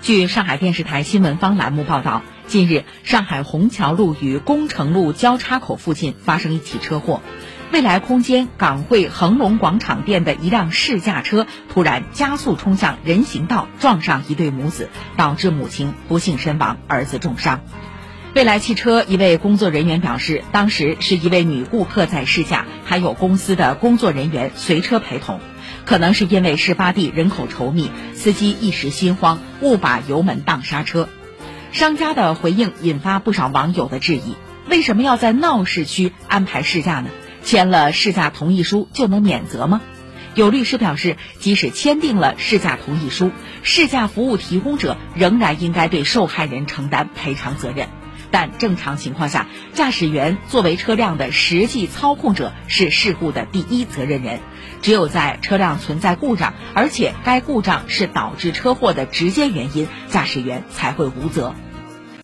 据上海电视台新闻方栏目报道，近日，上海虹桥路与工程路交叉口附近发生一起车祸，未来空间港汇恒隆广场店的一辆试驾车突然加速冲向人行道，撞上一对母子，导致母亲不幸身亡，儿子重伤。未来汽车一位工作人员表示，当时是一位女顾客在试驾，还有公司的工作人员随车陪同。可能是因为事发地人口稠密，司机一时心慌，误把油门当刹车。商家的回应引发不少网友的质疑：为什么要在闹市区安排试驾呢？签了试驾同意书就能免责吗？有律师表示，即使签订了试驾同意书，试驾服务提供者仍然应该对受害人承担赔偿责任。但正常情况下，驾驶员作为车辆的实际操控者，是事故的第一责任人。只有在车辆存在故障，而且该故障是导致车祸的直接原因，驾驶员才会无责。